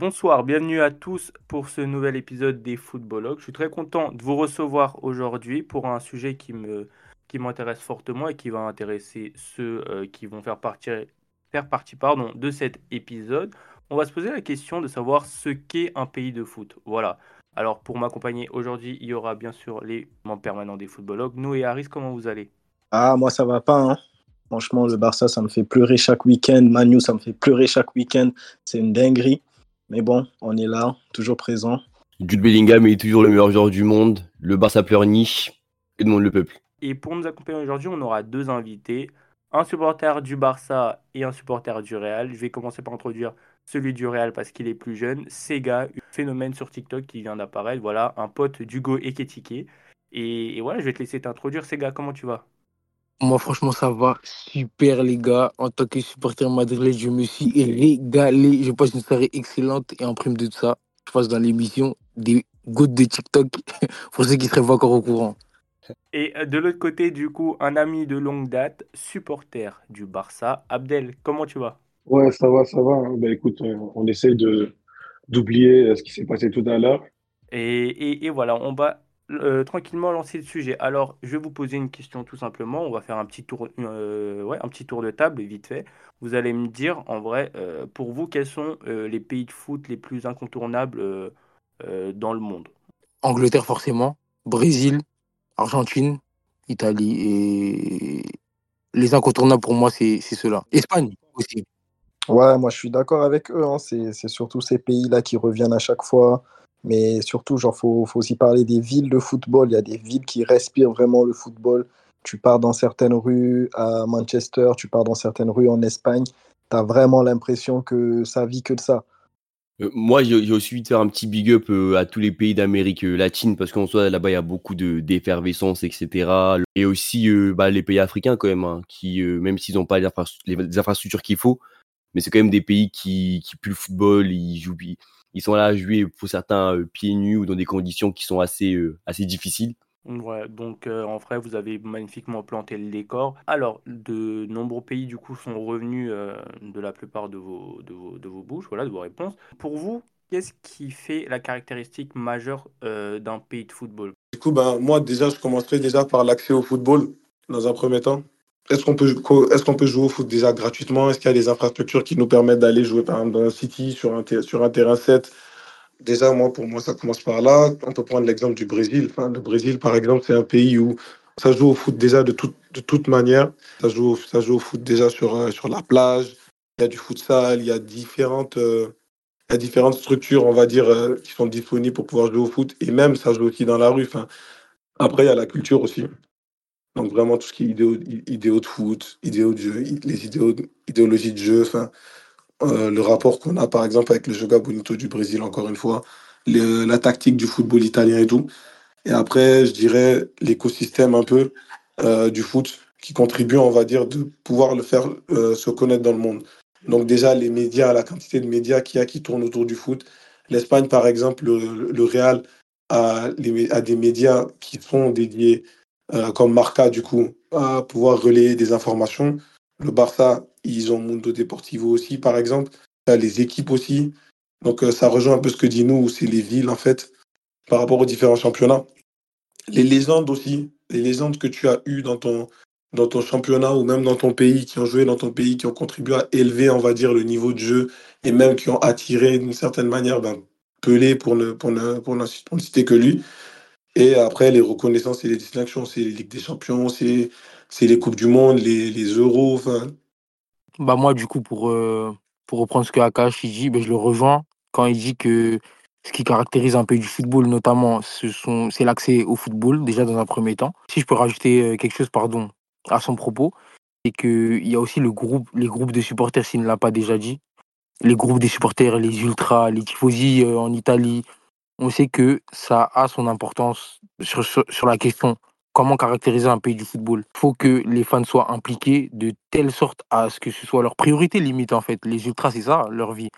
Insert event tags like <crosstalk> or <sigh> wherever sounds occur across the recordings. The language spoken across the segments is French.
Bonsoir, bienvenue à tous pour ce nouvel épisode des Footballogues. Je suis très content de vous recevoir aujourd'hui pour un sujet qui m'intéresse fortement et qui va intéresser ceux euh, qui vont faire partie, faire partie de cet épisode. On va se poser la question de savoir ce qu'est un pays de foot. Voilà. Alors pour m'accompagner aujourd'hui, il y aura bien sûr les membres permanents des Footballogues. Nous et Harris, comment vous allez? Ah, moi ça va pas. Hein. Franchement, le Barça, ça me fait pleurer chaque week-end. Manu, ça me fait pleurer chaque week-end. C'est une dinguerie. Mais bon, on est là, toujours présent. Jude Bellingham est toujours le meilleur joueur du monde. Le Barça pleure niche. Et demande le peuple? Et pour nous accompagner aujourd'hui, on aura deux invités. Un supporter du Barça et un supporter du Real. Je vais commencer par introduire celui du Real parce qu'il est plus jeune. Sega, un phénomène sur TikTok qui vient d'apparaître. Voilà, un pote d'Hugo Eketike. Et, et voilà, je vais te laisser t'introduire. Sega, comment tu vas? Moi, franchement, ça va super, les gars. En tant que supporter madrilène, je me suis régalé. Je passe une soirée excellente. Et en prime de tout ça, je passe dans l'émission des gouttes de TikTok <laughs> pour ceux qui seraient pas encore au courant. Et euh, de l'autre côté, du coup, un ami de longue date, supporter du Barça. Abdel, comment tu vas? Ouais, ça va, ça va. Ben, écoute, euh, on essaye de d'oublier euh, ce qui s'est passé tout à l'heure. Et, et, et voilà, on va euh, tranquillement lancer le sujet. Alors, je vais vous poser une question tout simplement. On va faire un petit tour, euh, ouais, un petit tour de table, vite fait. Vous allez me dire, en vrai, euh, pour vous, quels sont les pays de foot les plus incontournables dans le monde? Angleterre, forcément. Brésil, Argentine, Italie. Et les incontournables, pour moi, c'est ceux-là. Espagne aussi. Ouais, moi, je suis d'accord avec eux. Hein. C'est surtout ces pays-là qui reviennent à chaque fois. Mais surtout, genre, faut, faut aussi parler des villes de football. Il y a des villes qui respirent vraiment le football. Tu pars dans certaines rues à Manchester, tu pars dans certaines rues en Espagne, tu as vraiment l'impression que ça vit que de ça. Euh, moi, j'ai aussi envie de faire un petit big up euh, à tous les pays d'Amérique euh, latine parce qu'en soi, là-bas, il y a beaucoup d'effervescence, etc. Et aussi bah, les pays africains, quand même, hein, qui, même s'ils n'ont pas les, infrastructures qu'il faut, mais c'est quand même des pays qui, qui puent le football, ils jouent, ils sont là à jouer pour certains euh, pieds nus ou dans des conditions qui sont assez, euh, assez difficiles. Ouais, donc euh, en vrai, vous avez magnifiquement planté le décor. Alors, de nombreux pays, du coup, sont revenus de la plupart de vos, de, vos, de vos bouches, voilà, de vos réponses. Pour vous, qu'est-ce qui fait la caractéristique majeure d'un pays de football? Du coup, ben, moi, déjà, je commencerai déjà par l'accès au football, dans un premier temps. Est-ce qu'on peut, est qu'on peut jouer au foot déjà gratuitement? Est-ce qu'il y a des infrastructures qui nous permettent d'aller jouer par exemple dans un city, sur un, terrain 7 Déjà, moi, pour moi, ça commence par là. On peut prendre l'exemple du Brésil. Le Brésil, par exemple, c'est un pays où ça joue au foot déjà de, toute de toute manière. Ça joue, ça joue au foot déjà sur, euh, sur la plage. Il y a du futsal, il y a différentes, euh, différentes structures, on va dire, euh, qui sont disponibles pour pouvoir jouer au foot. Et même, ça joue aussi dans la rue. Après, il y a la culture aussi. Donc vraiment tout ce qui est idéo, idéo de foot, idéo de jeu, les idéaux, idéologies de jeu, enfin, euh, le rapport qu'on a par exemple avec le Joga Bonito du Brésil, encore une fois, la tactique du football italien et tout. Et après, je dirais l'écosystème un peu euh, du foot qui contribue, on va dire, de pouvoir le faire euh, se connaître dans le monde. Donc déjà, les médias, la quantité de médias qu'il y a qui tournent autour du foot. L'Espagne, par exemple, le, Real a, des médias qui sont dédiés euh, comme Marca, du coup, à pouvoir relayer des informations. Le Barça, ils ont Mundo Deportivo aussi, par exemple. les équipes aussi. Donc, euh, ça rejoint un peu ce que dit nous, c'est les villes, en fait, par rapport aux différents championnats. Les légendes aussi, les légendes que tu as eues dans ton, dans ton championnat ou même dans ton pays, qui ont joué dans ton pays, qui ont contribué à élever, on va dire, le niveau de jeu et même qui ont attiré d'une certaine manière ben, Pelé, pour ne, pour, ne, pour ne citer que lui. Et après, les reconnaissances et les distinctions, c'est les Ligues des Champions, c'est les Coupes du Monde, les, les Euros. Enfin. Bah moi, du coup, pour, euh, pour reprendre ce que Akash dit, ben, je le rejoins quand il dit que ce qui caractérise un pays du football, notamment, c'est l'accès au football, déjà dans un premier temps. Si je peux rajouter euh, quelque chose, pardon, à son propos, c'est qu'il y a aussi le groupe, les groupes de supporters, s'il ne l'a pas déjà dit. Les groupes des supporters, les ultras, les tifosi euh, en Italie, on sait que ça a son importance sur, sur, la question comment caractériser un pays du football. Il faut que les fans soient impliqués de telle sorte à ce que ce soit leur priorité limite en fait. Les ultras, c'est ça leur vie.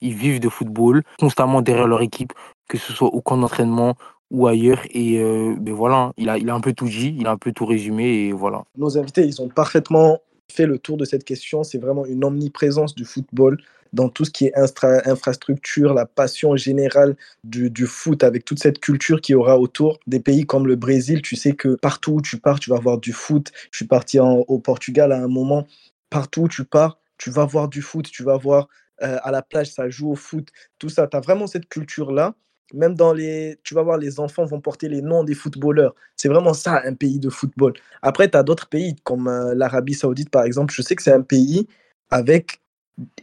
Ils vivent de football constamment derrière leur équipe, que ce soit au camp d'entraînement ou ailleurs. Et euh, ben voilà, il a, il a un peu tout dit, il a un peu tout résumé et voilà. Nos invités, ils ont parfaitement fait le tour de cette question. C'est vraiment une omniprésence du football. Dans tout ce qui est infrastructure, la passion générale du, foot, avec toute cette culture qu'il y aura autour. Des pays comme le Brésil, tu sais que partout où tu pars, tu vas voir du foot. Je suis parti au Portugal à un moment. Partout où tu pars, tu vas voir du foot, tu vas voir euh, à la plage, ça joue au foot, tout ça. Tu as vraiment cette culture-là. Même dans les. Tu vas voir, les enfants vont porter les noms des footballeurs. C'est vraiment ça, un pays de football. Après, tu as d'autres pays, comme euh, l'Arabie Saoudite, par exemple. Je sais que c'est un pays avec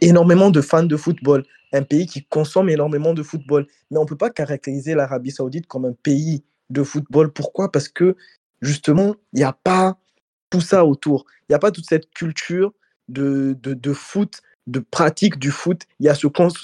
énormément de fans de football. Un pays qui consomme énormément de football. Mais on ne peut pas caractériser l'Arabie Saoudite comme un pays de football. Pourquoi? Parce que, justement, il n'y a pas tout ça autour. Il n'y a pas toute cette culture de, de, de foot de pratique du foot. Il y, a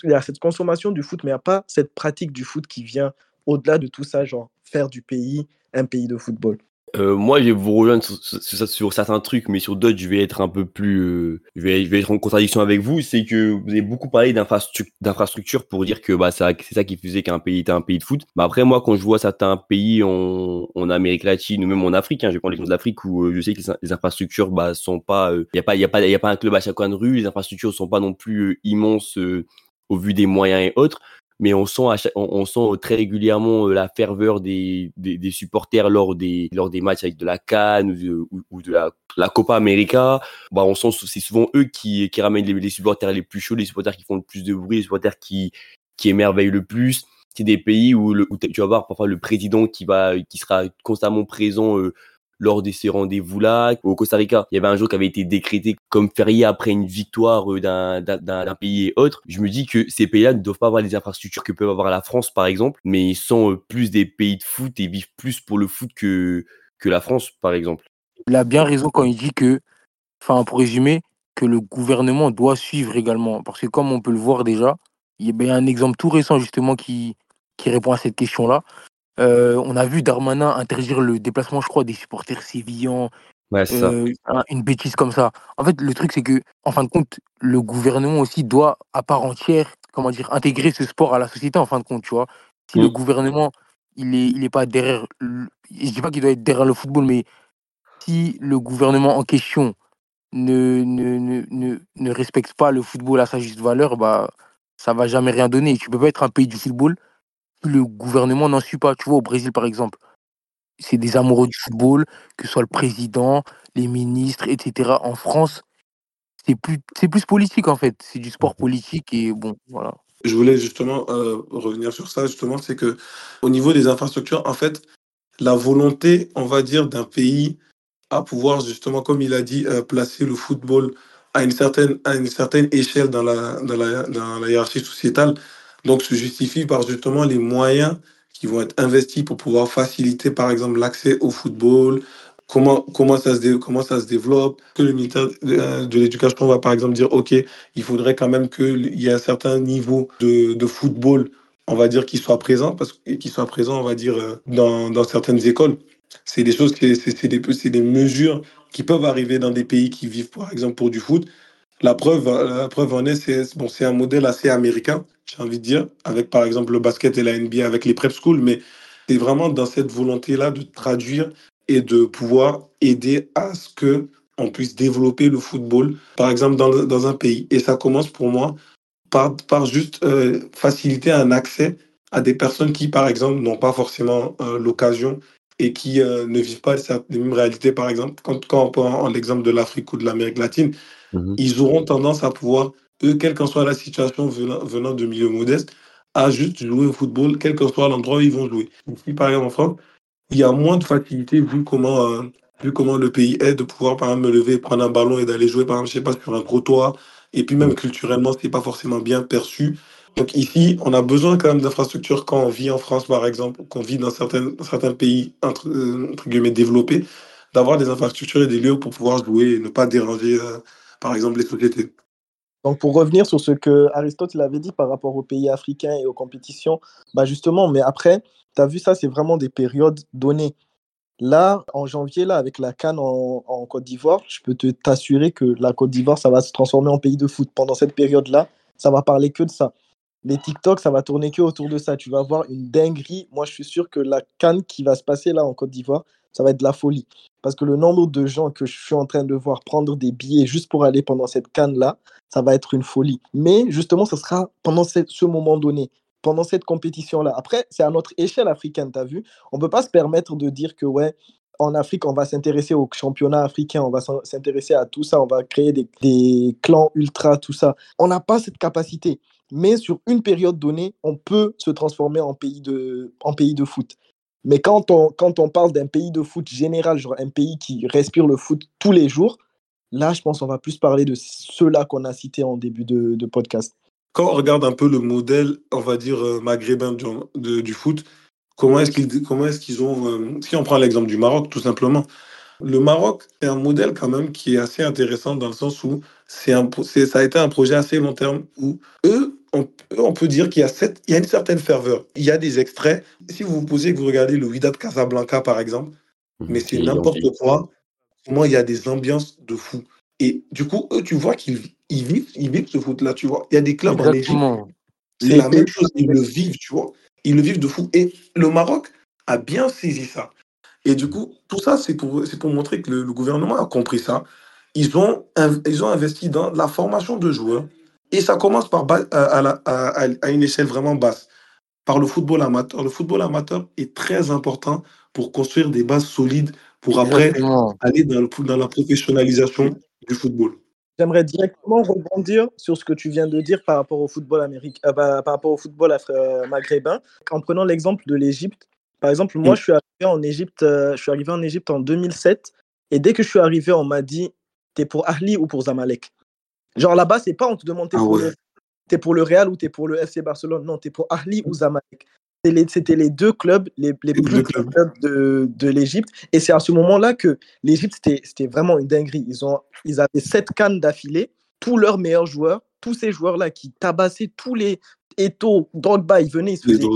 y a cette consommation du foot, mais il n'y a pas cette pratique du foot qui vient au-delà de tout ça, genre faire du pays un pays de football. Euh, moi, je vais vous rejoindre sur, certains trucs, mais sur d'autres, je vais être un peu plus, euh, je, vais, je, vais, être en contradiction avec vous. C'est que vous avez beaucoup parlé d'infrastructure pour dire que bah, c'est ça qui faisait qu'un pays était un pays de foot. Mais après, moi, quand je vois certains pays en, en Amérique latine ou même en Afrique, hein, je prends l'exemple d'Afrique où euh, je sais que les, infrastructures bah, sont pas, il n'y a pas, a pas, a pas un club à chaque coin de rue. Les infrastructures sont pas non plus immenses au vu des moyens et autres mais on sent, on, sent très régulièrement la ferveur des, des, supporters lors des, lors des matchs avec de la Cannes ou de, la, Copa América. Bah, on sent c'est souvent eux qui, qui ramènent les, supporters les plus chauds, les supporters qui font le plus de bruit, les supporters qui, qui émerveillent le plus. C'est des pays où, tu vas voir parfois le président qui va, qui sera constamment présent lors de ces rendez-vous-là. Au Costa Rica, il y avait un jour qui avait été décrété comme férié après une victoire euh, d'un pays et autre. Je me dis que ces pays-là ne doivent pas avoir les infrastructures que peut avoir la France, par exemple, mais ils sont euh, plus des pays de foot et vivent plus pour le foot que, la France, par exemple. Il a bien raison quand il dit que, enfin, pour résumer, que le gouvernement doit suivre également. Parce que comme on peut le voir déjà, il y a un exemple tout récent justement qui répond à cette question-là. Euh, on a vu Darmanin interdire le déplacement, je crois, des supporters sévillans. Euh, une bêtise comme ça. En fait, le truc, c'est que, en fin de compte, le gouvernement aussi doit, à part entière, comment dire, intégrer ce sport à la société, en fin de compte, tu vois. Si le gouvernement, il est, il est pas derrière. Je dis pas qu'il doit être derrière le football, mais si le gouvernement en question ne, ne, ne, ne, respecte pas le football à sa juste valeur, bah, ça va jamais rien donner. Tu peux pas être un pays du football le gouvernement n'en suit pas. Tu vois, au Brésil, par exemple, c'est des amoureux du football, que ce soit le président, les ministres, etc. En France, c'est plus, c'est plus politique, en fait. C'est du sport politique et bon, voilà. Je voulais justement euh, revenir sur ça, justement, c'est que au niveau des infrastructures, en fait, la volonté, on va dire, d'un pays à pouvoir, justement, comme il a dit, euh, placer le football à une certaine, à une certaine échelle dans la, dans la, dans la hiérarchie sociétale, donc se justifie par justement les moyens qui vont être investis pour pouvoir faciliter par exemple l'accès au football, comment, comment, ça se comment ça se développe, que le ministère de l'Éducation va par exemple dire, OK, il faudrait quand même qu'il y ait un certain niveau de, de football, on va dire, qui soit présent, parce qu'il soit présent, on va dire, euh, dans, dans certaines écoles. C'est des choses, c'est des, des mesures qui peuvent arriver dans des pays qui vivent, par exemple, pour du foot, la preuve, la preuve en est, c'est bon, un modèle assez américain, j'ai envie de dire, avec par exemple le basket et la NBA avec les prep schools, mais c'est vraiment dans cette volonté-là de traduire et de pouvoir aider à ce que on puisse développer le football, par exemple, dans, dans un pays. Et ça commence pour moi par, par juste euh, faciliter un accès à des personnes qui, par exemple, n'ont pas forcément euh, l'occasion et qui euh, ne vivent pas les mêmes réalités, par exemple, quand, quand on prend l'exemple de l'Afrique ou de l'Amérique latine, Mhm. Ils auront tendance à pouvoir, eux, quelle qu'en soit la situation venant, venant de milieux modestes, à juste jouer au football, quel que soit l'endroit où ils vont jouer. Ici, par exemple, en France, il y a moins de facilité vu comment, euh, vu comment le pays est de pouvoir, par exemple, me lever, prendre un ballon et d'aller jouer, par exemple, je sais pas, sur un gros toit. Et puis même culturellement, ce n'est pas forcément bien perçu. Donc ici, on a besoin quand même d'infrastructures quand on vit en France, par exemple, qu'on vit dans certains, certains pays, entre, euh, entre guillemets, développés, d'avoir des infrastructures et des lieux pour pouvoir jouer et ne pas déranger euh, par exemple les sociétés. Donc pour revenir sur ce que Aristote avait dit par rapport aux pays africains et aux compétitions, bah justement, mais après, tu as vu ça, c'est vraiment des périodes données. Là, en janvier, là, avec la Cannes en, Côte d'Ivoire, je peux te t'assurer que la Côte d'Ivoire, ça va se transformer en pays de foot. Pendant cette période-là, ça va parler que de ça. Les TikTok, ça va tourner que autour de ça. Tu vas voir une dinguerie. Moi, je suis sûr que la canne qui va se passer là en Côte d'Ivoire, ça va être de la folie. Parce que le nombre de gens que je suis en train de voir prendre des billets juste pour aller pendant cette canne-là, ça va être une folie. Mais justement, ce sera pendant ce moment donné, pendant cette compétition-là. Après, c'est à notre échelle africaine, tu as vu? On ne peut pas se permettre de dire que, ouais, en Afrique, on va s'intéresser au championnat africain, on va s'intéresser à tout ça, on va créer des, clans ultra, tout ça. On n'a pas cette capacité. Mais sur une période donnée, on peut se transformer en pays de, en pays de foot. Mais quand on, quand on parle d'un pays de foot général, genre un pays qui respire le foot tous les jours, là, je pense qu'on va plus parler de ceux-là qu'on a cités en début de, podcast. Quand on regarde un peu le modèle, on va dire, euh, maghrébin du, du foot, Comment est-ce qu'ils est-ce qu'ils ont euh, si on prend l'exemple du Maroc tout simplement le Maroc est un modèle quand même qui est assez intéressant dans le sens où c'est un ça a été un projet assez long terme où eux on, on peut dire qu'il y a cette, il y a une certaine ferveur. Il y a des extraits. Si vous vous posez que vous regardez le Wydad Casablanca par exemple mmh, mais c'est n'importe quoi. Comment il y a des ambiances de fou. Et du coup eux tu vois qu'ils ils vivent ils vivent ce foot là tu vois. Il y a des clubs en Égypte. C'est la même chose ils le vivent tu vois. Ils le vivent de fou. Et le Maroc a bien saisi ça. Et du coup, tout ça, c'est pour, pour montrer que le, gouvernement a compris ça. Ils ont, ils ont investi dans la formation de joueurs. Et ça commence par à, à, à, une échelle vraiment basse, par le football amateur. Le football amateur est très important pour construire des bases solides pour après aller dans, le, dans la professionnalisation du football. J'aimerais directement rebondir sur ce que tu viens de dire par rapport au football américain, euh, bah, par rapport au football euh, maghrébin, en prenant l'exemple de l'Égypte. Par exemple, moi, mm. je suis arrivé en Égypte, euh, je suis arrivé en Égypte en 2007, et dès que je suis arrivé, on m'a dit, t'es pour Ahli ou pour Zamalek? Genre là-bas, c'est pas on te demande t'es ah pour, es pour le Real ou t'es pour le FC Barcelone? Non, t'es pour Ahli ou Zamalek. C'était les deux clubs les, les, plus clubs de, de l'Égypte. Et c'est à ce moment-là que l'Égypte, c'était vraiment une dinguerie. Ils, ont, ils avaient sept cannes d'affilée, tous leurs meilleurs joueurs, tous ces joueurs-là qui tabassaient tous les Eto, Drogba, ils venaient, ils se faisaient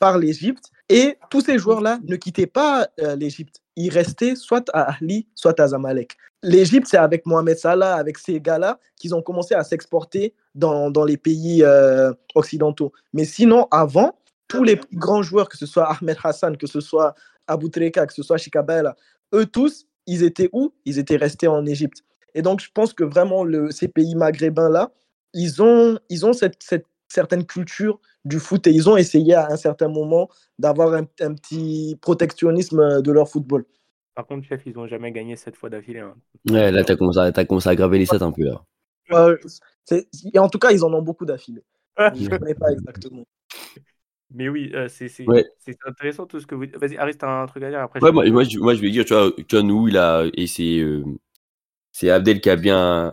par l'Égypte. Et tous ces joueurs-là ne quittaient pas euh, l'Égypte. Ils restaient soit à Ali, soit à Zamalek. L'Égypte, c'est avec Mohamed Salah, avec ces gars-là, qu'ils ont commencé à s'exporter dans, dans, les pays euh, occidentaux. Mais sinon, avant, tous les grands joueurs, que ce soit Ahmed Hassan, que ce soit Abu Treka, que ce soit Shikabela, eux tous, ils étaient où? Ils étaient restés en Égypte. Et donc, je pense que vraiment, ces pays maghrébins-là, ils ont, ils ont cette, cette, certaine culture du foot et ils ont essayé à un certain moment d'avoir un, un, petit protectionnisme de leur football. Par contre, chef, ils n'ont jamais gagné cette fois d'affilée. Hein. Ouais, là, tu as, as, commencé à graver les stats un peu. Là. Euh, en tout cas, ils en ont beaucoup d'affilée. je ne connais pas exactement. <laughs> Mais oui, euh, c'est intéressant tout ce que vous dites. Vas-y, Aris, t'as un truc à dire après. Ouais, moi, moi, je, moi, je vais dire, tu vois, tu vois nous, il a, et c'est euh, c'est Abdel qui a, bien,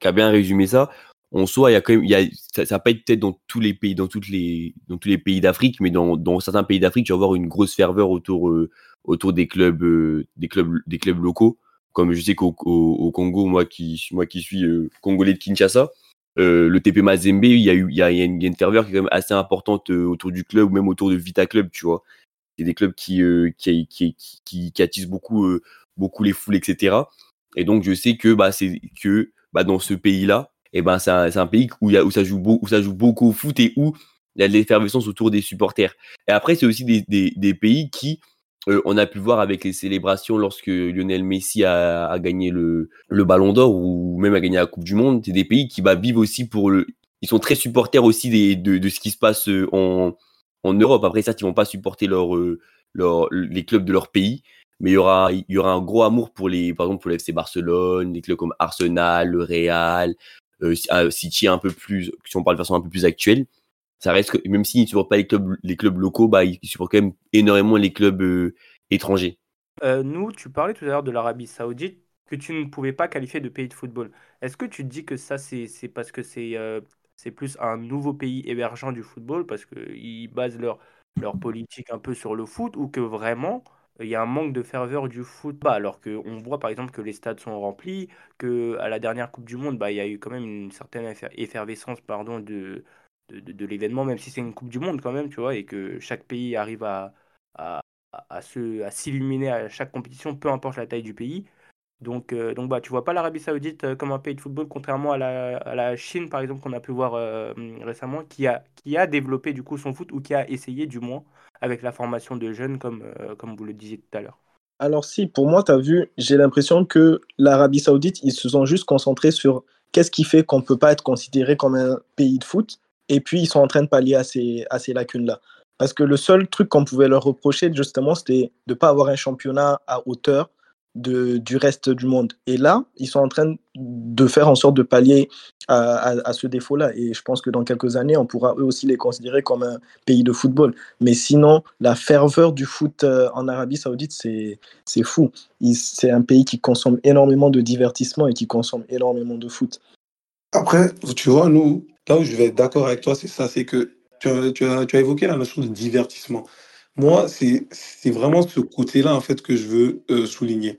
qui a bien résumé ça. En soi, il y a quand même, il y a, ça, ça va pas être peut-être dans tous les pays, dans toutes les, dans tous les pays d'Afrique, mais dans, dans certains pays d'Afrique, tu vas avoir une grosse ferveur autour, euh, autour des clubs, euh, des clubs, des clubs locaux. Comme je sais qu'au au, Congo, moi qui, moi qui suis congolais de Kinshasa, euh, le TP Mazembe, il y a eu, il y a, une, ferveur qui est quand même assez importante euh, autour du club ou même autour de Vita Club, tu vois. C'est des clubs qui, euh, qui, qui, qui, qui, attisent beaucoup, beaucoup les foules, etc. Et donc, je sais que, bah, c'est que, bah, dans ce pays-là, et ben, c'est un, pays où, y a, où, ça joue où ça joue beaucoup au foot et où il y a de l'effervescence autour des supporters. Et après, c'est aussi des, des, pays qui, euh, on a pu voir avec les célébrations lorsque Lionel Messi a, gagné le, Ballon d'Or ou même a gagné la Coupe du Monde. C'est des pays qui bah, vivent aussi pour le. Ils sont très supporters aussi de, ce qui se passe euh, en, Europe. Après, ça, ils vont pas supporter euh, les clubs de leur pays, mais il y aura, y aura un gros amour pour les, par exemple, pour le FC Barcelone, des clubs comme Arsenal, le Real, City un peu plus, si on parle de façon un peu plus actuelle ça reste que, même s'ils ne supportent pas les clubs, les clubs locaux, bah, ils supportent quand même énormément les clubs euh, étrangers. Euh, nous, tu parlais tout à l'heure de l'Arabie Saoudite, que tu ne pouvais pas qualifier de pays de football. Est-ce que tu dis que ça, c'est parce que c'est euh, plus un nouveau pays émergent du football, parce qu'ils basent leur, leur politique un peu sur le foot, ou que vraiment, il y a un manque de ferveur du foot bah, alors qu'on voit par exemple que les stades sont remplis, que à la dernière Coupe du Monde, bah, il y a eu quand même une certaine effervescence pardon, de, de, l'événement, même si c'est une Coupe du Monde quand même, tu vois, et que chaque pays arrive à, à, à, à s'illuminer à chaque compétition, peu importe la taille du pays. Donc, euh, donc bah, tu vois pas l'Arabie Saoudite euh, comme un pays de football, contrairement à la, à la Chine, par exemple, qu'on a pu voir euh, récemment, qui a, qui a développé du coup son foot, ou qui a essayé du moins, avec la formation de jeunes, comme, euh, comme vous le disiez tout à l'heure. Alors si, pour moi, tu as vu, j'ai l'impression que l'Arabie Saoudite, ils se sont juste concentrés sur qu'est-ce qui fait qu'on ne peut pas être considéré comme un pays de foot, et puis ils sont en train de pallier à ces, à ces lacunes-là. Parce que le seul truc qu'on pouvait leur reprocher, justement, c'était de ne pas avoir un championnat à hauteur du reste du monde. Et là, ils sont en train de faire en sorte de pallier à, à, ce défaut-là. Et je pense que dans quelques années, on pourra eux aussi les considérer comme un pays de football. Mais sinon, la ferveur du foot euh, en Arabie Saoudite, c'est fou. C'est un pays qui consomme énormément de divertissement et qui consomme énormément de foot. Après, tu vois, nous, là où je vais être d'accord avec toi, c'est ça, c'est que tu tu as, tu as évoqué la notion de divertissement. Moi, c'est vraiment ce côté-là, en fait, que je veux euh, souligner.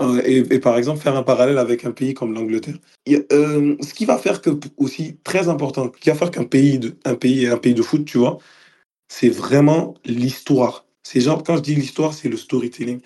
Euh, et, par exemple, faire un parallèle avec un pays comme l'Angleterre. Euh, ce qui va faire que, aussi, très important, qui va faire qu'un pays, un pays est un pays de foot, tu vois, c'est vraiment l'histoire. C'est genre, quand je dis l'histoire, c'est le storytelling.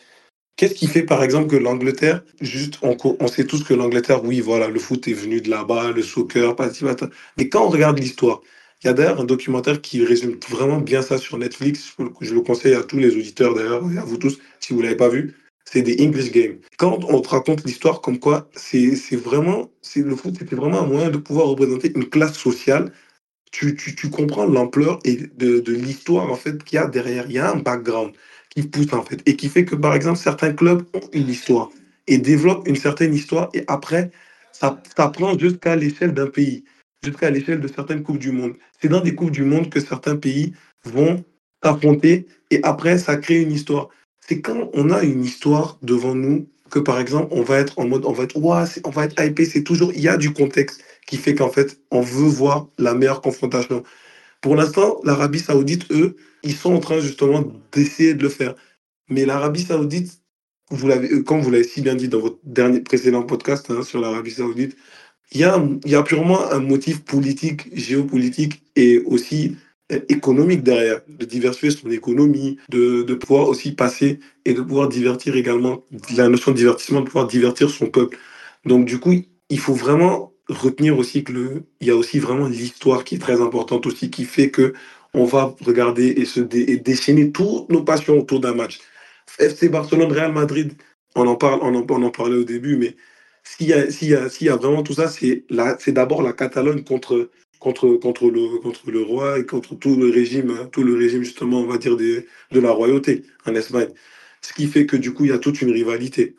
Qu'est-ce qui fait, par exemple, que l'Angleterre, juste, on, sait tous que l'Angleterre, oui, voilà, le foot est venu de là-bas, le soccer, pati, pata. Mais quand on regarde l'histoire, il y a d'ailleurs un documentaire qui résume vraiment bien ça sur Netflix. Je, le conseille à tous les auditeurs, d'ailleurs, et à vous tous, si vous l'avez pas vu. C'est des English Games. Quand on te raconte l'histoire comme quoi, c'est vraiment, le c'était vraiment un moyen de pouvoir représenter une classe sociale tu, tu, tu comprends l'ampleur et de, de l'histoire en fait qu'il y a derrière. Il y a un background qui pousse en fait et qui fait que par exemple certains clubs ont une histoire et développent une certaine histoire et après ça, ça prend jusqu'à l'échelle d'un pays, jusqu'à l'échelle de certaines coupes du monde. C'est dans des coupes du monde que certains pays vont s'affronter et après ça crée une histoire. C'est quand on a une histoire devant nous que par exemple on va être en mode on va être ouah, on va être hypé, c'est toujours il y a du contexte qui fait qu'en fait, on veut voir la meilleure confrontation. Pour l'instant, l'Arabie Saoudite, eux, ils sont en train justement d'essayer de le faire. Mais l'Arabie Saoudite, euh, comme vous l'avez si bien dit dans votre dernier précédent podcast hein, sur l'Arabie Saoudite, il y, a, purement un motif politique, géopolitique et aussi euh, économique derrière, de diversifier son économie, de, pouvoir aussi passer et de pouvoir divertir également, la notion de divertissement, de pouvoir divertir son peuple. Donc du coup, il faut vraiment retenir aussi que il y a aussi vraiment l'histoire qui est très importante aussi, qui fait que on va regarder et se déchaîner toutes nos passions autour d'un match. FC Barcelone, Real Madrid, on en parle, on en parlait au début, mais s'il y a, y vraiment tout ça, c'est d'abord la Catalogne contre, contre, contre le, contre le roi et contre tout le régime, tout le régime justement, on va dire de la royauté en Espagne. Ce qui fait que du coup, il y a toute une rivalité.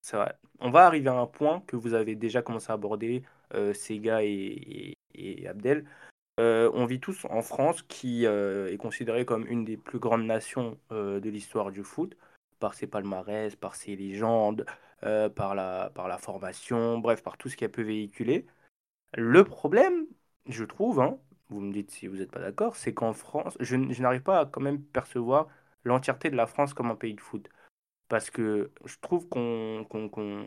C'est vrai. On va arriver à un point que vous avez déjà commencé à aborder, euh, Sega et, Abdel. Euh, on vit tous en France, qui euh, est considérée comme une des plus grandes nations de l'histoire du foot, par ses palmarès, par ses légendes, euh, par la, par la formation, bref, par tout ce qu'elle peut véhiculer. Le problème, je trouve, hein, vous me dites si vous n'êtes pas d'accord, c'est qu'en France, je, je n'arrive pas à quand même percevoir l'entièreté de la France comme un pays de foot. Parce que je trouve qu'on, qu'on-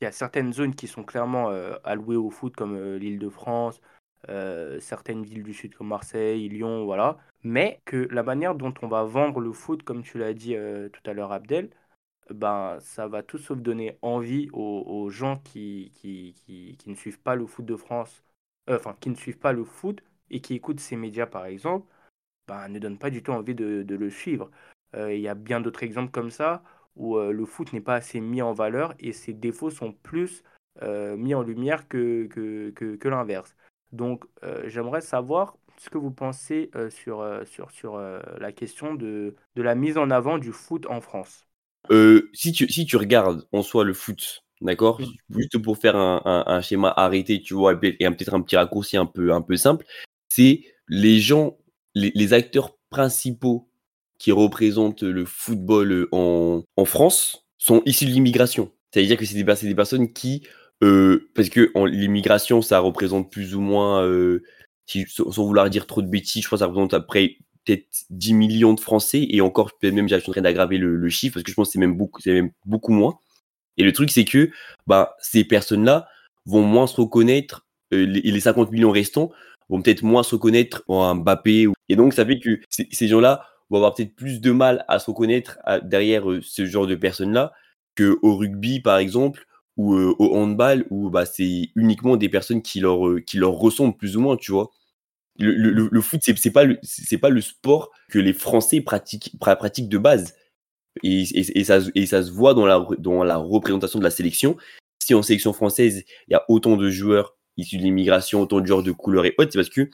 y a certaines zones qui sont clairement euh, allouées au foot, comme euh, l'Île-de-France, euh, certaines villes du sud comme Marseille, Lyon, voilà. Mais que la manière dont on va vendre le foot, comme tu l'as dit tout à l'heure, Abdel, ben, ça va tout sauf donner envie aux, gens qui, qui, qui, qui ne suivent pas le foot de France, euh, enfin, qui ne suivent pas le foot et qui écoutent ces médias, par exemple, ben, ne donne pas du tout envie de, de le suivre. Euh, Il y a bien d'autres exemples comme ça où euh, le foot n'est pas assez mis en valeur et ses défauts sont plus mis en lumière que, que, que, que l'inverse. Donc, j'aimerais savoir ce que vous pensez sur, sur, sur la question de, de la mise en avant du foot en France. Euh, si, tu, si tu regardes en soi le foot, d'accord Mm. Juste pour faire un, un, un schéma arrêté, tu vois, et et un- peut-être un petit raccourci un peu, un peu simple, c'est les gens, les, les acteurs principaux qui représentent le football euh, en, en France sont issus de l'immigration. C'est-à-dire que c'est des, c'est des personnes qui, euh, parce que l'immigration, ça représente plus ou moins, euh, si, sans, sans vouloir dire trop de bêtises, je crois que ça représente après peut-être 10 millions de Français et encore peut-être même j'ai en train d'aggraver le, le chiffre parce que je pense que c'est même beaucoup c'est même beaucoup moins et le truc c'est que bah ces personnes là vont moins se reconnaître euh, les, les 50 millions restants vont peut-être moins se reconnaître en Mbappé et donc ça fait que ces, ces gens là vont avoir peut-être plus de mal à se reconnaître derrière euh, ce genre de personnes là que au rugby, par exemple, ou au handball, où bah, c'est uniquement des personnes qui leur, qui leur ressemblent plus ou moins, tu vois. Le, le, foot, c'est pas, le, pas le sport que les Français pratiquent, de base. Et, ça, se voit dans la, représentation de la sélection. Si en sélection française, il y a autant de joueurs issus de l'immigration, autant de joueurs de couleur et autres, c'est parce que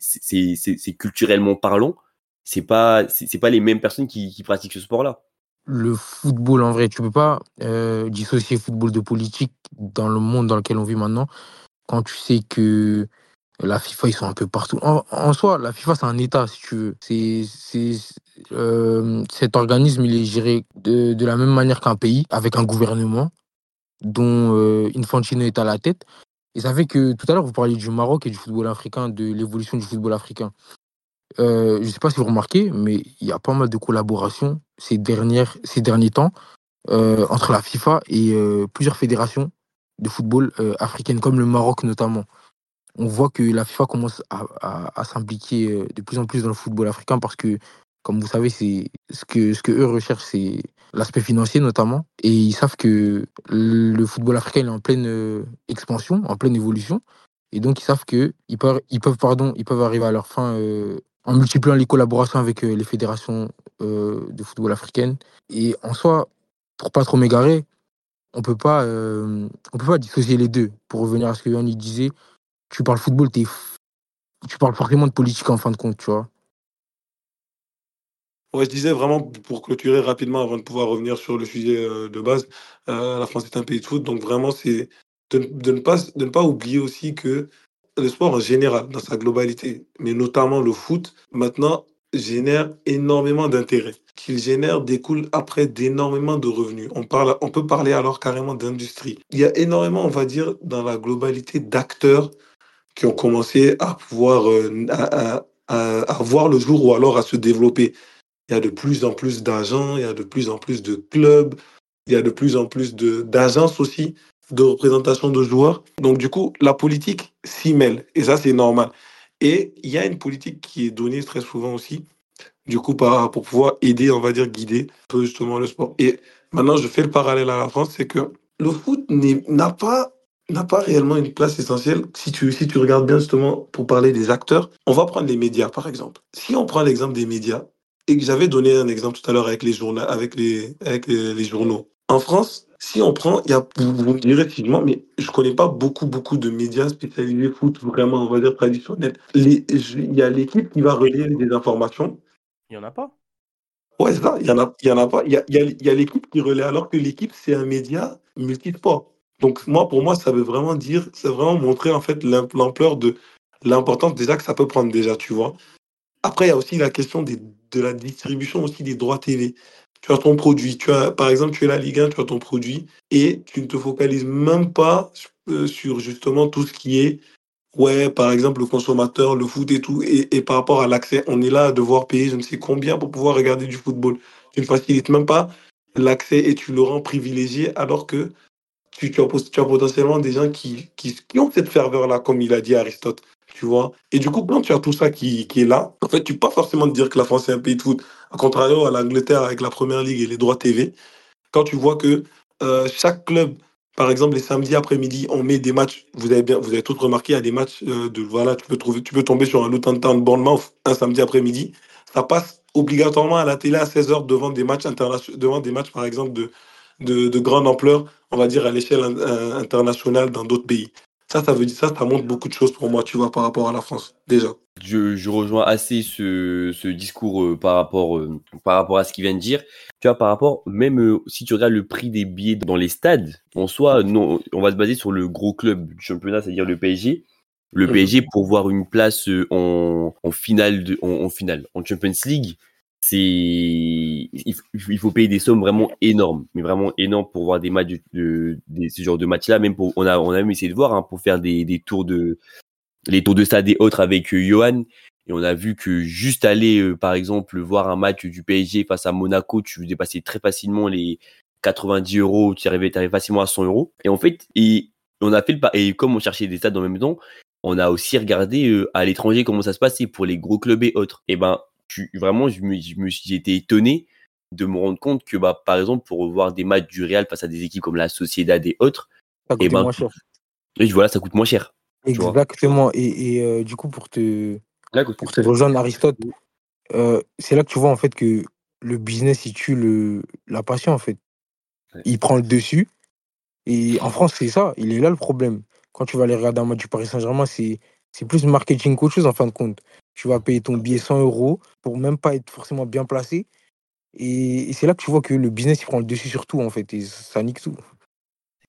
c'est culturellement parlant, c'est pas, c'est pas les mêmes personnes qui, qui pratiquent ce sport-là. Le football, en vrai, tu peux pas euh, dissocier football de politique dans le monde dans lequel on vit maintenant, quand tu sais que la FIFA, ils sont un peu partout. En, soi, la FIFA, c'est un État, si tu veux. Euh, cet organisme, il est géré de, la même manière qu'un pays, avec un gouvernement dont euh, Infantino est à la tête. Et ça fait que tout à l'heure, vous parliez du Maroc et du football africain, de l'évolution du football africain. Euh, je ne sais pas si vous remarquez, mais il y a pas mal de collaborations ces, dernières, ces derniers temps entre la FIFA et plusieurs fédérations de football africaines, comme le Maroc notamment. On voit que la FIFA commence à, s'impliquer de plus en plus dans le football africain parce que, comme vous savez, ce que, ce que eux recherchent, c'est l'aspect financier notamment. Et ils savent que le football africain est en pleine expansion, en pleine évolution. Et donc, ils savent qu'ils peuvent, ils peuvent, peuvent arriver à leur fin en multipliant les collaborations avec euh, les fédérations euh, de football africaines. Et en soi, pour pas trop m'égarer, on peut pas, euh, peut pas dissocier les deux. Pour revenir à ce que Yann disait, tu parles football, es tu parles forcément de politique en fin de compte, tu vois. Ouais, je disais vraiment pour clôturer rapidement avant de pouvoir revenir sur le sujet de base, la France est un pays de foot, donc vraiment c'est de, de, ne pas, de ne pas oublier aussi que le sport en général, dans sa globalité, mais notamment le foot, maintenant génère énormément d'intérêt. Qu'il génère découle après d'énormément de revenus. On, parle, on peut parler alors carrément d'industrie. Il y a énormément, on va dire, dans la globalité d'acteurs qui ont commencé à pouvoir euh, à, à, voir le jour ou alors à se développer. Il y a de plus en plus d'agents, il y a de plus en plus de clubs, il y a de plus en plus d'agences aussi de représentation de joueurs. Donc, du coup, la politique s'y mêle. Et ça, c'est normal. Et il y a une politique qui est donnée très souvent aussi, du coup, pour pouvoir aider, on va dire, guider justement le sport. Et maintenant, je fais le parallèle à la France, c'est que le foot n'a pas n'a pas réellement une place essentielle. Si tu, si tu regardes bien justement pour parler des acteurs, on va prendre les médias par exemple. Si on prend l'exemple des médias, et que j'avais donné un exemple tout à l'heure avec les journaux, avec les, avec les journaux. En France, si on prend, il y a, vous, me direz mais je connais pas beaucoup, beaucoup de médias spécialisés foot, vraiment, on va dire traditionnels. Il y a l'équipe qui va relayer des informations. Il y en a pas. Ouais, c'est ça, il y en a, il y en a pas. Il y a, y a l'équipe qui relaie, alors que l'équipe, c'est un média multisport. Donc, moi, pour moi, ça veut vraiment dire, c'est vraiment montrer, en fait, l'ampleur de l'importance déjà que ça peut prendre déjà, tu vois. Après, il y a aussi la question de la distribution aussi des droits télé tu as ton produit. Tu as, par exemple, tu es la Ligue 1, tu as ton produit et tu ne te focalises même pas euh, sur justement tout ce qui est, ouais, par exemple, le consommateur, le foot et tout. Et, par rapport à l'accès, on est là à devoir payer je ne sais combien pour pouvoir regarder du football. Tu ne facilites même pas l'accès et tu le rends privilégié alors que tu, as, potentiellement des gens qui, qui, ont cette ferveur-là, comme il a dit Aristote tu vois. Et du coup, quand tu as tout ça qui, qui est là, en fait, tu peux pas forcément te dire que la France est un pays de foot. À contrario à l'Angleterre avec la Première Ligue et les droits TV, quand tu vois que euh, chaque club, par exemple, les samedis après-midi, on met des matchs, vous avez bien, vous avez tous remarqué, il y a des matchs euh, de, voilà, tu peux trouver, tu peux tomber sur un Luton Town Bournemouth un samedi après-midi, ça passe obligatoirement à la télé à 16h devant des matchs internationaux, devant des matchs, par exemple, de, de, de grande ampleur, on va dire à l'échelle euh, internationale dans d'autres pays. Ça, ça veut dire ça, ça montre beaucoup de choses pour moi, tu vois, par rapport à la France, déjà. Je, je rejoins assez ce, ce discours euh, par, rapport, euh, par rapport à ce qu'il vient de dire. Tu vois, par rapport, même euh, si tu regardes le prix des billets dans les stades, en soi, non, on va se baser sur le gros club du championnat, c'est-à-dire le PSG. Le mhm. PSG, pour voir une place en, en finale, de, en finale, en Champions League, il, faut payer des sommes vraiment énormes, mais vraiment énormes pour voir des matchs de, ce genre de match-là. Même pour, on a on a même essayé de voir hein, pour faire des, des, tours de les tours de stade et autres avec euh, Johan. Et on a vu que juste aller, euh, par exemple, voir un match du PSG face à Monaco, tu dépassais très facilement les 90 euros, tu arrivais, arrivais facilement à 100 euros. Et en fait, et on a fait le et comme on cherchait des stades en même temps, on a aussi regardé euh, à l'étranger comment ça se passait pour les gros clubs et autres. Et ben vraiment, je me, je me, j'ai été étonné de me rendre compte que, bah, par exemple, pour revoir des matchs du Real face à des équipes comme la Sociedad et autres, Ça et coûtait ben, moins cher. et voilà, ça coûte moins cher. Exactement. Et, et, euh, du coup, pour te, Là, pour te rejoindre, Aristote, euh, c'est là que tu vois en fait que le business, il tue le, la passion en fait. Ouais. Il prend le dessus. Et en France, c'est ça. Il est là le problème. Quand tu vas aller regarder un match du Paris Saint-Germain, c'est c'est plus marketing qu'autre chose en fin de compte. Tu vas payer ton billet 100 euros pour même pas être forcément bien placé. Et, et c'est là que tu vois que le business, il prend le dessus sur tout en fait. Et ça nique tout.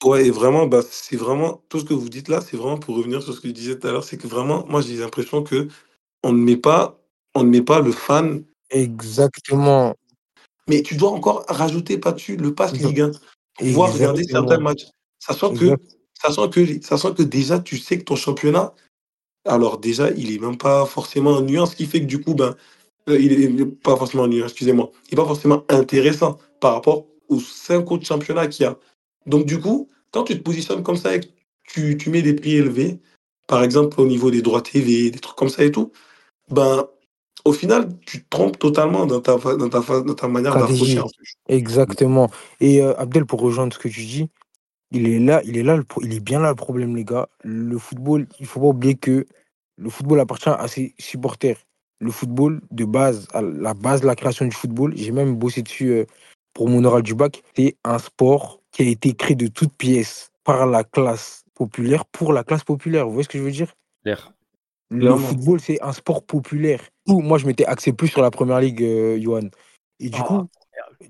Ouais, et vraiment, bah, c'est vraiment tout ce que vous dites là, c'est vraiment pour revenir sur ce que je disais tout à l'heure, c'est que vraiment, moi j'ai l'impression que on ne met pas, on ne met pas le fan, Exactement. mais tu dois encore rajouter par-dessus le pass Ligue 1 pour pouvoir regarder certains matchs. Sachant que, sachant que, sachant que déjà tu sais que ton championnat, alors déjà il est même pas forcément en nuance, ce qui fait que du coup, ben, euh, il est pas forcément en nuance, excusez-moi, il est pas forcément intéressant par rapport aux cinq autres championnats qu'il y a. Donc du coup, quand tu te positionnes comme ça et que tu, tu mets des prix élevés, par exemple au niveau des droits TV, des trucs comme ça et tout, ben au final, tu te trompes totalement dans ta, dans ta, dans ta manière d'approcher. Exactement. Et euh, Abdel, pour rejoindre ce que tu dis, il est là, il est là, le pro- il est bien là le problème, les gars. Le football, il faut pas oublier que le football appartient à ses supporters. Le football, de base, à la base de la création du football, j'ai même bossé dessus euh, pour mon oral du bac, c'est un sport qui a été créé de toutes pièces par la classe populaire pour la classe populaire. Vous voyez ce que je veux dire? Claire. Le Clairement. football, c'est un sport populaire. Ou moi, je m'étais axé plus sur la première ligue, euh, Johan. Et du Oh, coup,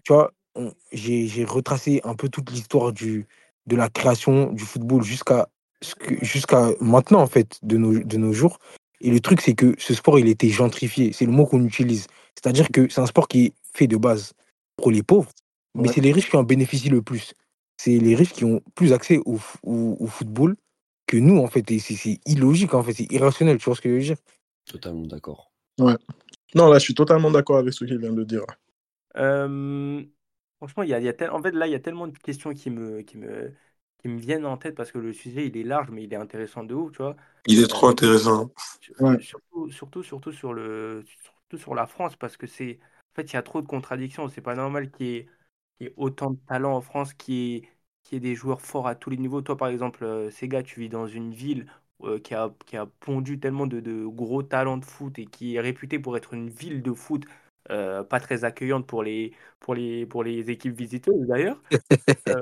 tu vois, on- j'ai j'ai retracé un peu toute l'histoire du de la création du football jusqu'à maintenant, en fait, de nos, de nos jours. Et le truc, c'est que ce sport, il était gentrifié. C'est le mot qu'on utilise. C'est-à-dire que c'est un sport qui est fait de base pour les pauvres, mais Ouais. c'est les riches qui en bénéficient le plus. C'est les riches qui ont plus accès au, au, au football que nous, en fait. Et c'est c'est illogique, en fait. C'est irrationnel. Tu vois ce que je veux dire? Totalement d'accord. Non, là, je suis totalement d'accord avec ce qu'il vient de dire. Euh, franchement, il y a, il y a tel- en fait, là, il y a tellement de questions qui me, qui me, qui me viennent en tête parce que le sujet, il est large, mais il est intéressant de ouf, tu vois. Il est trop intéressant. Sur- Ouais. Surtout, surtout, surtout sur le, surtout sur la France, parce que c'est, en fait, il y a trop de contradictions. C'est pas normal qu'il y ait, qu'il y ait autant de talent en France, qu'il y ait, qu'il y ait des joueurs forts à tous les niveaux. Toi, par exemple, euh, Sega, tu vis dans une ville euh, qui a, qui a pondu tellement de, de gros talents de foot et qui est réputée pour être une ville de foot euh, pas très accueillante pour les, pour les, pour les équipes visiteuses d'ailleurs. <laughs> Euh,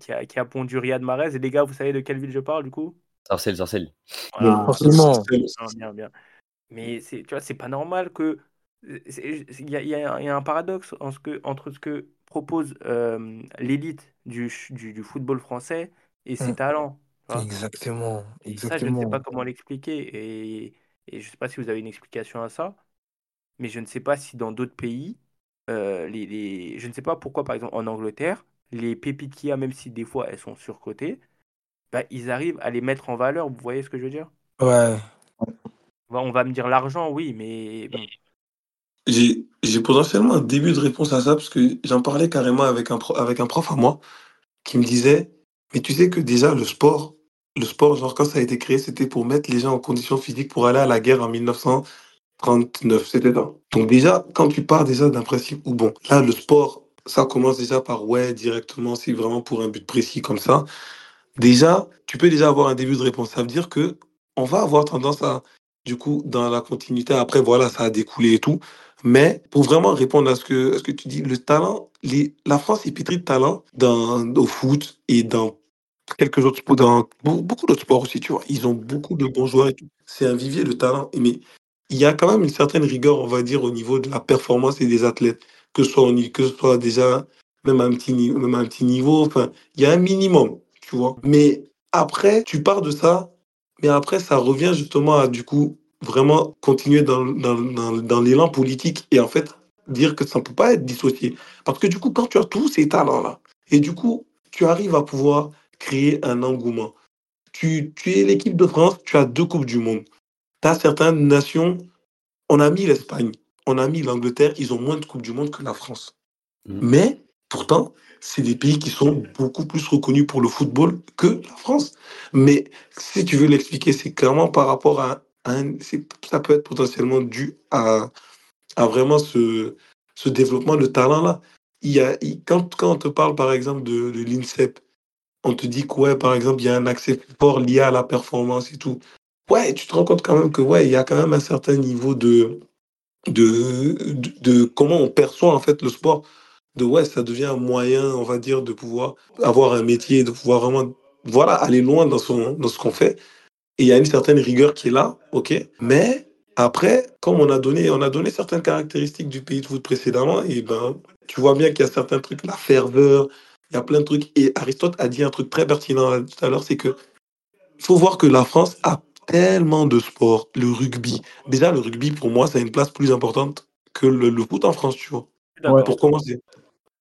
qui a, qui a pondu Riyad Mahrez. Et les gars, vous savez de quelle ville je parle du coup? Sarcelle, Sarcelle. Voilà. forcément. Bien, bien, bien. Mais c'est, tu vois, c'est pas normal que. Il y a, il y a un- il y a un paradoxe en ce que, entre ce que propose euh, l'élite du, du, du football français et ses Mm. talents. vois. Exactement. Et ça, je ne sais Exactement. pas comment l'expliquer. Et, et je ne sais pas si vous avez une explication à ça. Mais je ne sais pas si dans d'autres pays, euh, les, les- je ne sais pas pourquoi, par exemple, en Angleterre, les pépites qu'il y a, même si des fois elles sont surcotées, bah, ils arrivent à les mettre en valeur. Vous voyez ce que je veux dire? Ouais. Bah, On va me dire l'argent, oui, mais bon. J'ai j'ai potentiellement un début de réponse à ça parce que j'en parlais carrément avec un, pro- avec un prof à moi qui me disait Mais tu sais que déjà, le sport, le sport, genre, quand ça a été créé, c'était pour mettre les gens en condition physique pour aller à la guerre en 1939. C'était ça. Donc, déjà, quand tu pars déjà d'un principe où, bon, là, le sport, ça commence déjà par ouais, directement, c'est vraiment pour un but précis comme ça. Déjà, tu peux déjà avoir un début de réponse. Ça veut dire que on va avoir tendance à, du coup, dans la continuité, après, voilà, ça a découlé et tout. Mais pour vraiment répondre à ce que, ce que tu dis, le talent, la France est pétrie de talent dans, au foot et dans quelques autres sports, dans beau- beaucoup d'autres sports aussi, tu vois. Ils ont beaucoup de bons joueurs et tout. C'est un vivier de talent. Mais il y a quand même une certaine rigueur, on va dire, au niveau de la performance et des athlètes, que ce soit, déjà même à un petit, niveau. Enfin, il y a un minimum, tu vois. Mais après, tu pars de ça, mais après, ça revient justement à, du coup, vraiment continuer dans, l'élan politique et en fait, dire que ça ne peut pas être dissocié. Parce que du coup, quand tu as tous ces talents-là, et du coup, tu arrives à pouvoir créer un engouement. Tu es l'équipe de France, tu as deux Coupes du Monde. As certaines nations, on a mis l'Espagne, on a mis l'Angleterre, ils ont moins de Coupes du Monde que la France. Mhm. Mais pourtant, c'est des pays qui sont beaucoup plus reconnus pour le football que la France. Mais si tu veux l'expliquer, c'est clairement par rapport à un. Ça peut être potentiellement dû à, à vraiment ce, ce développement de talent-là. Il y a, il- quand, quand on te parle, par exemple, de, de l'INSEP, on te dit que, ouais, par exemple, il y a un accès fort lié à la performance et tout. Ouais, tu te rends compte quand même que, ouais, il y a quand même un certain niveau de, de, de, comment on perçoit, en fait, le sport. De, ouais, ça devient un moyen, on va dire, de pouvoir avoir un métier, de pouvoir vraiment, voilà, aller loin dans, son, dans ce qu'on fait. Et il y a une certaine rigueur qui est là, ok. Mais après, comme on a donné, on a donné certaines caractéristiques du pays de foot précédemment, et ben, tu vois bien qu'il y a certains trucs, la ferveur, il y a plein de trucs. Et Aristote a dit un truc très pertinent là, tout à l'heure, c'est que faut voir que la France a tellement de sports. Le rugby, déjà le rugby pour moi, ça a une place plus importante que le, le foot en France, tu vois. Pour commencer.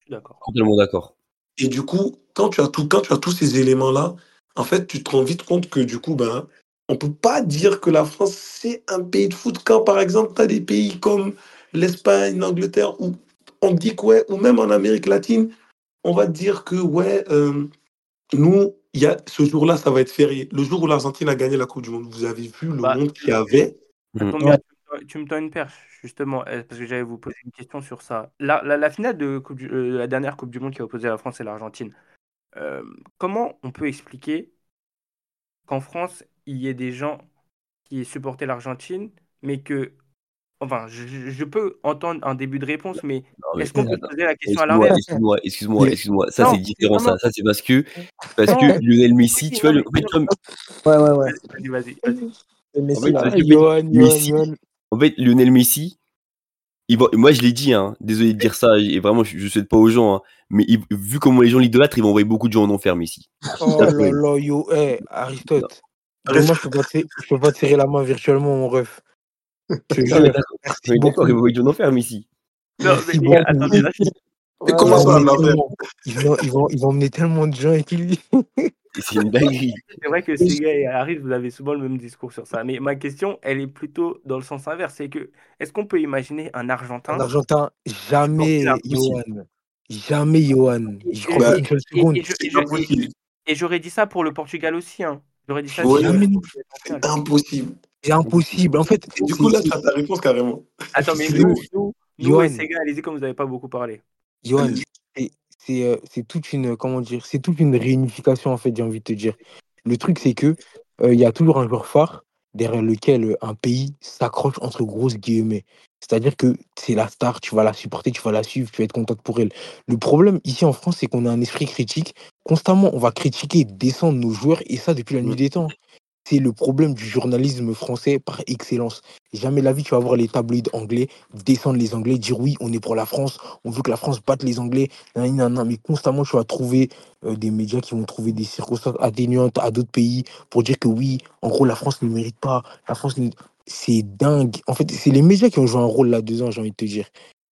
d'accord. Totalement d'accord. Et du coup, quand tu as tout, quand tu as tous ces éléments-là, en fait, tu te rends vite compte que du coup, ben, on peut pas dire que la France c'est un pays de foot quand, par exemple, tu as des pays comme l'Espagne, l'Angleterre, où on dit que ouais, ou même en Amérique latine, on va dire que ouais, euh, nous, il y a ce jour-là, ça va être férié. Le jour où l'Argentine a gagné la Coupe du Monde, vous avez vu le Bah, monde qu'il y avait? Ça Mm. tu me- tu me tends une perche, justement, euh, parce que j'allais vous poser une question sur ça. La, la, la finale de coupe du- euh, la dernière Coupe du Monde qui a opposé la France et l'Argentine, euh, comment on peut expliquer qu'en France, il y ait des gens qui aient supporté l'Argentine, mais que. Enfin, je, peux entendre un début de réponse, mais est-ce qu'on peut poser la question à l'inverse? excuse-moi, excuse-moi, excuse-moi. Ça, c'est différent, ça. Ça, c'est parce que, <laughs> parce que Lionel Messi, tu vois, le, Ouais, ouais, ouais. Vas-y, vas-y, En fait, Lionel Messi, il va, moi, je l'ai dit, hein, désolé de dire ça, et vraiment, je, je souhaite pas aux gens, hein, mais il- vu comment les gens l'idolâtrent, ils vont envoyer beaucoup de gens en enfer, Messi. Oh là là, yo, hey, Aristote. Demain, je peux, pas te, serrer- je peux pas te serrer la main virtuellement, mon ref. <laughs> Je jure. d'accord, ils vont en Messi. Non, mais attendez, là, Et Ouais, comment ça, vont, un emmener enfer tellement, ils, vont, ils, vont, ils vont emmener tellement de gens avec lui. Et c'est une dinguerie. C'est vrai que ces gars et Harris, vous avez souvent le même discours sur ça. Mais ma question, elle est plutôt dans le sens inverse. C'est que, est-ce qu'on peut imaginer un Argentin? En Argentin, jamais, Johan. Jamais, Johan. Et, j'aurais dit ça pour le Portugal aussi. Hein. J'aurais dit ça Ouais, si Jamais. c'est impossible. C'est impossible. En fait, Et du coup, là, c'est- tu as ta réponse carrément. Attends, mais C'est nous, nous, nous et allez-y comme vous n'avez pas beaucoup parlé. Johan, Allez-y. c'est c'est, euh, c'est toute une comment dire, c'est toute une réunification en fait, j'ai envie de te dire. Le truc c'est que euh, il y a toujours un joueur phare derrière lequel euh, un pays s'accroche entre grosses guillemets. C'est-à-dire que c'est la star, tu vas la supporter, tu vas la suivre, tu vas être contente pour elle. Le problème ici en France, c'est qu'on a un esprit critique. Constamment, on va critiquer, descendre nos joueurs, et ça depuis la nuit des temps. C'est le problème du journalisme français par excellence. Jamais la vie, tu vas voir les tabloïds anglais descendre les Anglais, dire oui, on est pour la France, on veut que la France batte les Anglais, mais constamment, tu vas trouver euh, des médias qui vont trouver des circonstances atténuantes à d'autres pays pour dire que oui, en gros, la France ne mérite pas, la France, c'est dingue. En fait, c'est les médias qui ont joué un rôle là-dedans, j'ai envie de te dire,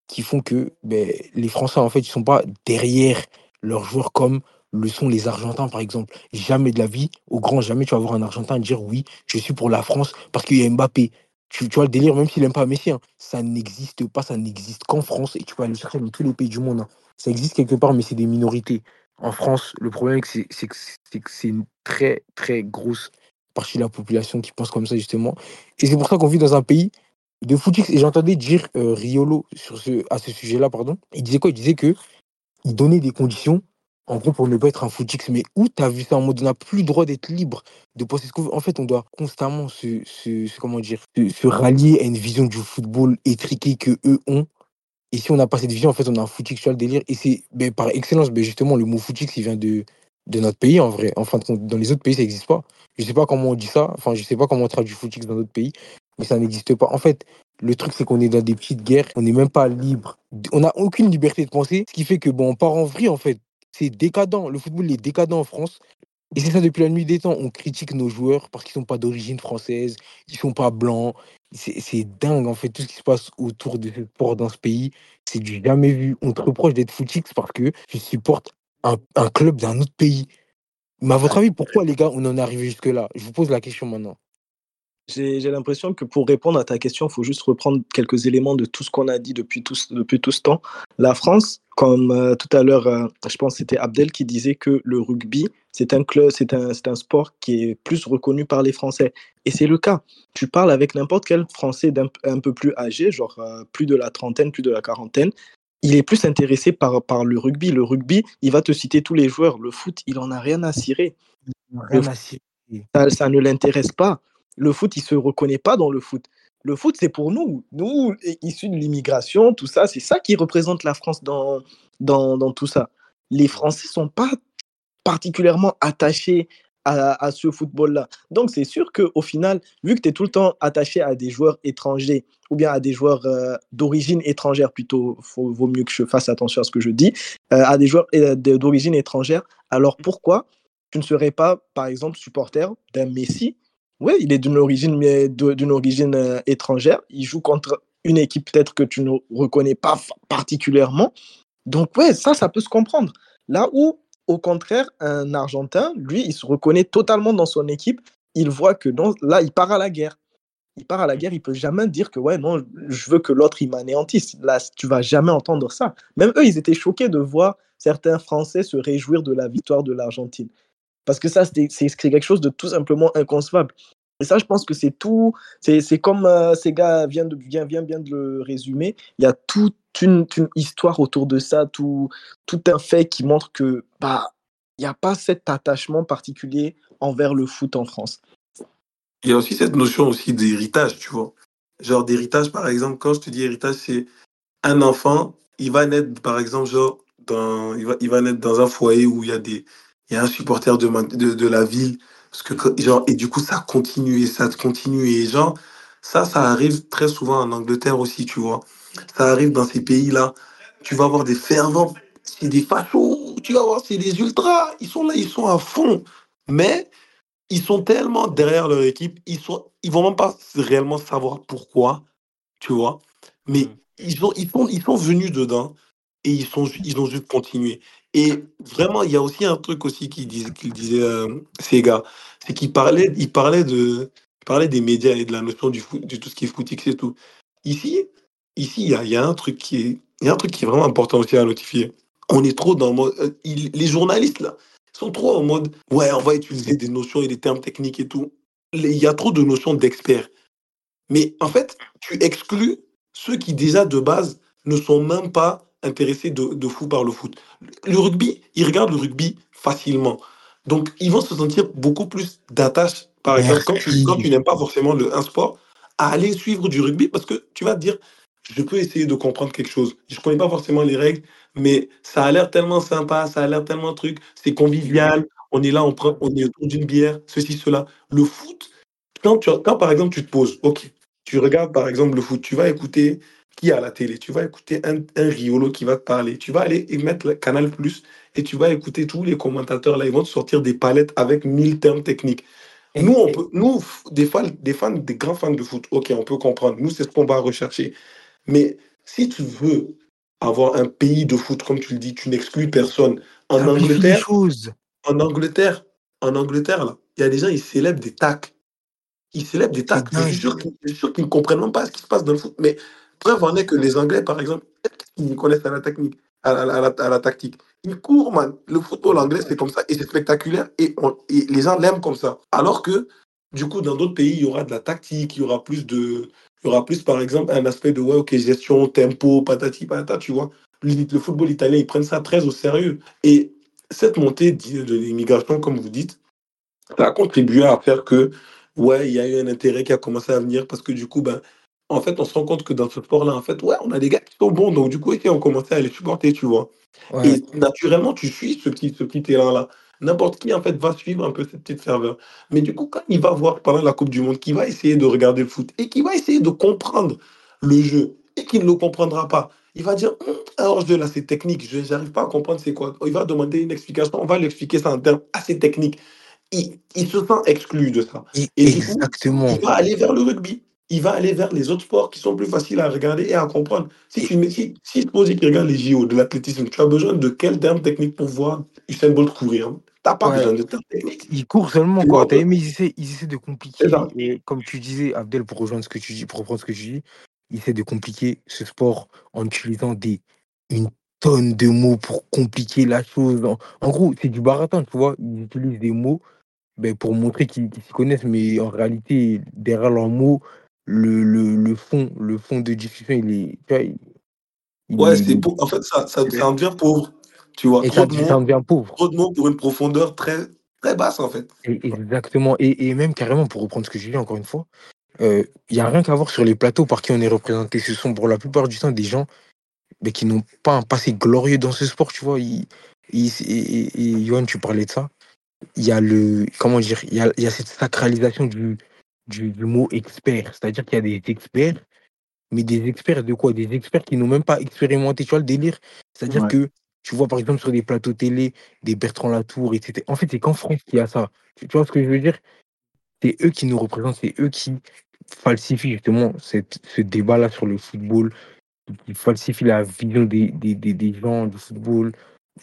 qui font que ben, les Français, en fait, ils sont pas derrière leurs joueurs comme le sont les Argentins, par exemple. Jamais de la vie, au grand jamais, tu vas voir un Argentin dire oui, je suis pour la France parce qu'il y a Mbappé. Tu, tu vois le délire, même s'il n'aime pas Messi, hein, ça n'existe pas, ça n'existe qu'en France et tu vas aller chercher dans tous les pays du monde. hein. Ça existe quelque part, mais c'est des minorités. En France, le problème, c'est que c'est une très, très grosse partie de la population qui pense comme ça, justement. Et c'est pour ça qu'on vit dans un pays de footix. Et j'entendais dire euh, Riolo sur ce, à ce sujet-là, pardon. Il disait quoi? Il disait que il donnait des conditions, en gros, pour ne pas être un footix. Mais où tu as vu ça en mode on n'a plus le droit d'être libre de penser ce qu'on veut. En fait, on doit constamment se, se, comment dire, se, rallier à une vision du football étriquée que eux ont. Et si on n'a pas cette vision, en fait, on a un footix sur le délire. Et c'est ben, par excellence, ben, justement, le mot footix, il vient de, de notre pays, en vrai. En fin de compte, dans les autres pays, ça n'existe pas. Je sais pas comment on dit ça. Enfin, je sais pas comment on traduit footix dans d'autres pays. Mais ça n'existe pas. En fait, le truc, c'est qu'on est dans des petites guerres. On n'est même pas libre. On n'a aucune liberté de penser. Ce qui fait que, bon, on part en vrille, en fait. C'est décadent. Le football est décadent en France. Et c'est ça depuis la nuit des temps. On critique nos joueurs parce qu'ils sont pas d'origine française, ils sont pas blancs. C'est dingue en fait tout ce qui se passe autour de ce sport dans ce pays. C'est du jamais vu. On te reproche d'être footix parce que tu supportes un, un club d'un autre pays. Mais à votre avis, pourquoi les gars, on en est arrivé jusque-là? Je vous pose la question maintenant. J'ai l'impression que pour répondre à ta question, il faut juste reprendre quelques éléments de tout ce qu'on a dit depuis tout, depuis tout ce temps. La France, comme euh, tout à l'heure, euh, je pense que c'était Abdel qui disait que le rugby, c'est un club, c'est un, sport qui est plus reconnu par les Français. Et c'est le cas. Tu parles avec n'importe quel Français d'un un peu plus âgé, genre euh, plus de la trentaine, plus de la quarantaine, il est plus intéressé par, par le rugby. Le rugby, il va te citer tous les joueurs. Le foot, il en a rien à cirer. Rien à cirer. Ça, ça ne l'intéresse pas. Le foot, il se reconnaît pas dans le foot. Le foot, c'est pour nous. Nous, issus de l'immigration, tout ça, c'est ça qui représente la France dans, dans, dans tout ça. Les Français sont pas particulièrement attachés à, à ce football-là. Donc, c'est sûr qu'au final, vu que tu es tout le temps attaché à des joueurs étrangers ou bien à des joueurs euh, d'origine étrangère, plutôt, faut, vaut mieux que je fasse attention à ce que je dis, euh, à des joueurs euh, d'origine étrangère, alors pourquoi tu ne serais pas, par exemple, supporter d'un Messi Oui, il est d'une origine, mais d'une origine euh, étrangère. Il joue contre une équipe peut-être que tu ne reconnais pas particulièrement. Donc, ouais, ça, ça peut se comprendre. Là où, au contraire, un Argentin, lui, il se reconnaît totalement dans son équipe. Il voit que non, là, il part à la guerre. Il part à la guerre, il peut jamais dire que, ouais, non, je veux que l'autre, il m'anéantisse. Là, tu vas jamais entendre ça. Même eux, ils étaient choqués de voir certains Français se réjouir de la victoire de l'Argentine. Parce que ça, c'est quelque chose de tout simplement inconcevable. Et ça, je pense que c'est tout. C'est comme euh, ces gars viennent de, viennent bien de le résumer. Il y a toute une, histoire autour de ça, tout, tout un fait qui montre que bah il n'y a pas cet attachement particulier envers le foot en France. Il y a aussi cette notion aussi d'héritage, tu vois. Genre d'héritage, par exemple, quand je te dis héritage, c'est un enfant, il va naître, par exemple, genre, dans, il, va, il va naître dans un foyer où il y a, des, il y a un supporter de, de, de la ville. Parce que, genre, et du coup, ça continue et ça continue. Et genre, ça, ça arrive très souvent en Angleterre aussi, tu vois. Ça arrive dans ces pays-là. Tu vas avoir des fervents, c'est des fachos, tu vas voir, c'est des ultras. Ils sont là, ils sont à fond. Mais ils sont tellement derrière leur équipe, ils sont, ils vont même pas réellement savoir pourquoi, tu vois. Mais Mm. ils ont, ils sont, ils sont venus dedans et ils sont, ils ont juste continué. Et vraiment, il y a aussi un truc aussi qu'il disait, qu'il disait euh, gars, c'est qu'il parlait, il parlait de, des médias et de la notion du de tout ce qui est footix et tout. Ici, ici, il y a, y a un truc qui est, y a un truc qui est vraiment important aussi à notifier. On est trop dans le mode, euh, les journalistes là sont trop en mode ouais, on va utiliser des notions et des termes techniques et tout. Il y a trop de notions d'experts. Mais en fait, tu exclus ceux qui déjà de base ne sont même pas intéressés de, de fou par le foot. Le rugby, ils regardent le rugby facilement. Donc, ils vont se sentir beaucoup plus d'attache, par exemple, quand tu, quand tu n'aimes pas forcément le, un sport, à aller suivre du rugby parce que tu vas te dire, je peux essayer de comprendre quelque chose. Je ne connais pas forcément les règles, mais ça a l'air tellement sympa, ça a l'air tellement truc, c'est convivial, on est là, on, prend, on est autour d'une bière, ceci, cela. Le foot, quand, tu, quand par exemple tu te poses, ok, tu regardes par exemple le foot, tu vas écouter qui à la télé, tu vas écouter un, un Riolo qui va te parler, tu vas aller et mettre le Canal Plus et tu vas écouter tous les commentateurs là, ils vont te sortir des palettes avec mille termes techniques. Et- Nous, on peut, nous, des fans, des fans, des grands fans de foot, ok, on peut comprendre. Nous, c'est ce qu'on va rechercher. Mais si tu veux avoir un pays de foot, comme tu le dis, tu n'exclus personne. En les Angleterre, en Angleterre, en Angleterre, là, il y a des gens, ils célèbrent des tacs. Ils célèbrent des tacs. Je dingue. suis sûr qu'ils je suis sûr qu'ils ne comprennent même pas ce qui se passe dans le foot. Mais preuve en est que les Anglais, par exemple, ils connaissent à la technique, à la, tactique. Ils courent, man. Le football anglais, c'est comme ça. Et c'est spectaculaire. Et, les gens l'aiment comme ça. Alors que, du coup, dans d'autres pays, il y aura de la tactique, il y aura plus de. Il y aura plus, par exemple, un aspect de ouais, ok, gestion, tempo, patati patata, tu vois. Le, football italien, ils prennent ça très au sérieux. Et cette montée de l'immigration, comme vous dites, ça a contribué à faire que, ouais, il y a eu un intérêt qui a commencé à venir parce que du coup, ben, en fait, on se rend compte que dans ce sport-là, en fait, ouais, on a des gars qui sont bons, donc du coup, ok, on commençait à les supporter, tu vois. Ouais. Et naturellement, tu suis ce petit, ce petit élan-là. N'importe qui, en fait, va suivre un peu cette petite ferveur. Mais du coup, quand il va voir pendant la Coupe du Monde, qui va essayer de regarder le foot et qui va essayer de comprendre le jeu et qui ne le comprendra pas, il va dire Hum, alors je là, c'est technique, je n'arrive pas à comprendre c'est quoi. Il va demander une explication, on va lui expliquer ça en termes assez techniques. Il, il se sent exclu de ça. Et- Et du coup, Exactement. il va aller vers le rugby. Il va aller vers les autres sports qui sont plus faciles à regarder et à comprendre. Si tu mets- si, si suppose qu'il regarde les JO de l'athlétisme, tu as besoin de quel terme technique pour voir Usain Bolt courir Tu n'as pas Ouais. besoin de termes techniques. Ils courent seulement, quoi. T'as aimé, ils essaient, ils essaient de compliquer. Et comme tu disais, Abdel, pour rejoindre ce que tu dis, pour reprendre ce que tu dis, ils essaient de compliquer ce sport en utilisant des, une tonne de mots pour compliquer la chose. En, en gros, c'est du baratin, tu vois. Ils utilisent des mots ben, pour montrer qu'ils qu'ils s'y connaissent, mais en réalité, derrière leurs mots, le, le, le fond, le fond de discussion, il est, tu vois, il, Il- Ouais, c'est pour... En fait, ça, ça, ça en devient pauvre. Tu vois, Et trop ça, de mots, devient pauvre. trop de mots pour une profondeur très, très basse, en fait. Et- Exactement. Et, et même carrément, pour reprendre ce que j'ai dit encore une fois, il n'y a rien qu'à voir sur les plateaux par qui on est représenté. Ce sont pour la plupart du temps des gens mais qui n'ont pas un passé glorieux dans ce sport, tu vois. Ils- ils- et, et, et Johan, tu parlais de ça. Il y a le. Comment dire Il y a, il y a cette sacralisation du, du, du mot expert. C'est-à-dire qu'il y a des experts, mais des experts de quoi? Des experts qui n'ont même pas expérimenté, tu vois, le délire? C'est-à-dire Ouais. que tu vois, par exemple, sur des plateaux télé, des Bertrand Latour, etc. En fait, c'est qu'en France qu'il y a ça. Tu, tu vois ce que je veux dire? C'est eux qui nous représentent, c'est eux qui falsifient justement cette, ce débat-là sur le football, qui falsifient la vision des, des, des, des gens du football,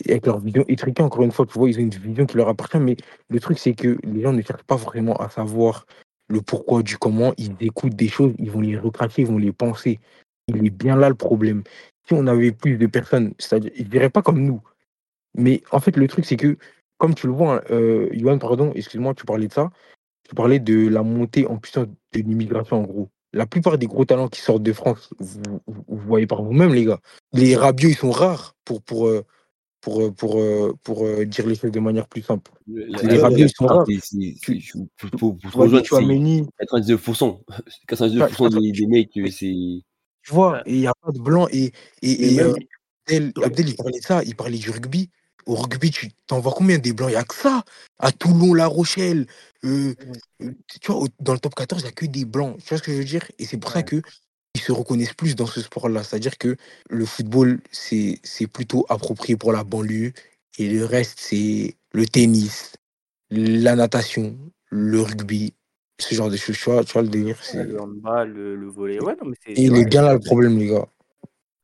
avec leur vision étriquée, encore une fois, tu vois, ils ont une vision qui leur appartient, mais le truc, c'est que les gens ne cherchent pas vraiment à savoir le pourquoi du comment, ils écoutent des choses, ils vont les recracher, ils vont les penser. Il est bien là le problème. Si on avait plus de personnes, c'est-à-dire, ne diraient pas comme nous. Mais en fait, le truc, c'est que, comme tu le vois, hein, euh, pardon, excuse-moi, tu parlais de ça, tu parlais de la montée en puissance de l'immigration, en gros. La plupart des gros talents qui sortent de France, vous, voyez par vous-même, les gars. Les rabios, ils sont rares pour, pour, euh, pour, euh, pour, euh, pour, euh, dire les choses de manière plus simple. Les sont rares. Tu vois, des rejoindre, c'est Chouameni, 99%. 99% des, des mecs, c'est. tu vois, il n'y a pas de blanc. Et, et, Et et, même- euh, Abdel, Abdel, il parlait de ça, il parlait du rugby. Au rugby, tu t'en vois combien des blancs? Il n'y a que ça. À Toulon, La Rochelle. tu vois, dans le top 14, il n'y a que des blancs. Tu vois ce que je veux dire? Et c'est pour ça que ils se reconnaissent plus dans ce sport-là. C'est-à-dire que le football, c'est plutôt approprié pour la banlieue. Et le reste, c'est le tennis, la natation, le rugby, ce genre de choses. Tu vois, tu vois le délire Le handball, le, le volley. Ouais, non, mais. Et vrai. est bien là le problème, les gars.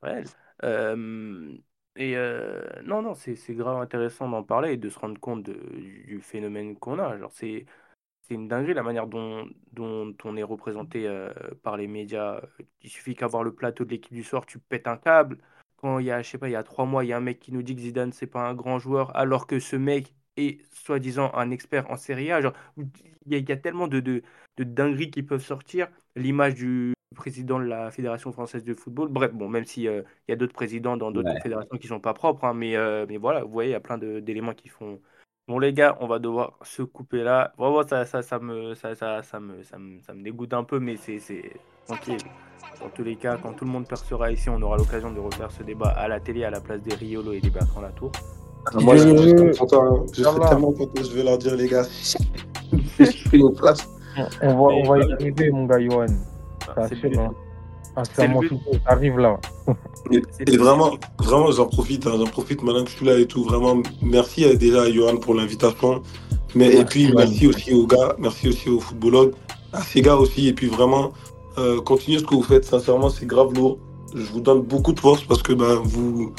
Ouais. Euh, et euh, non, non, c'est c'est grave intéressant d'en parler et de se rendre compte de- du phénomène qu'on a. Genre, c'est c'est une dinguerie la manière dont, dont on est représenté euh, par les médias. Il suffit qu'avoir le plateau de l'équipe du soir, tu pètes un câble. Quand il y a, je sais pas, il y a trois mois, il y a un mec qui nous dit que Zidane, c'est pas un grand joueur, alors que ce mec est soi-disant un expert en Serie A. Genre, il y a, il y a tellement de, de, de dingueries qui peuvent sortir. L'image du président de la Fédération française de football. Bref, bon, même s'il il y a d'autres présidents dans d'autres Ouais. fédérations qui sont pas propres, hein, mais, euh, mais voilà, vous voyez, il y a plein d'éléments qui font. Bon, les gars, on va devoir se couper là. Vraiment, ça, ça, ça, me, ça, ça, ça, me, ça, me, ça me dégoûte un peu, mais c'est c'est tranquille. Dans tous les cas, quand tout le monde percera ici, on aura l'occasion de refaire ce débat à la télé à la place des Riolo et des Bertrand Latour. Ah, Moi, je, je Je- content, je serais tellement content, je vais leur dire, les gars, <laughs> <laughs> j'ai pris une place. On va, on va y arriver, mon gars, Johan. Ah, C'est sûr, hein. Ah, C'est le arrive là. Et, vraiment, vraiment, j'en profite, hein, j'en profite maintenant que je suis là et tout. Vraiment, merci euh, déjà à Johan pour l'invitation. Mais et puis merci aussi aux gars, merci aussi aux footballogues, à ces gars aussi. Et puis vraiment, euh, continuez ce que vous faites. Sincèrement, c'est grave lourd. Je vous donne beaucoup de force parce que ben, vous,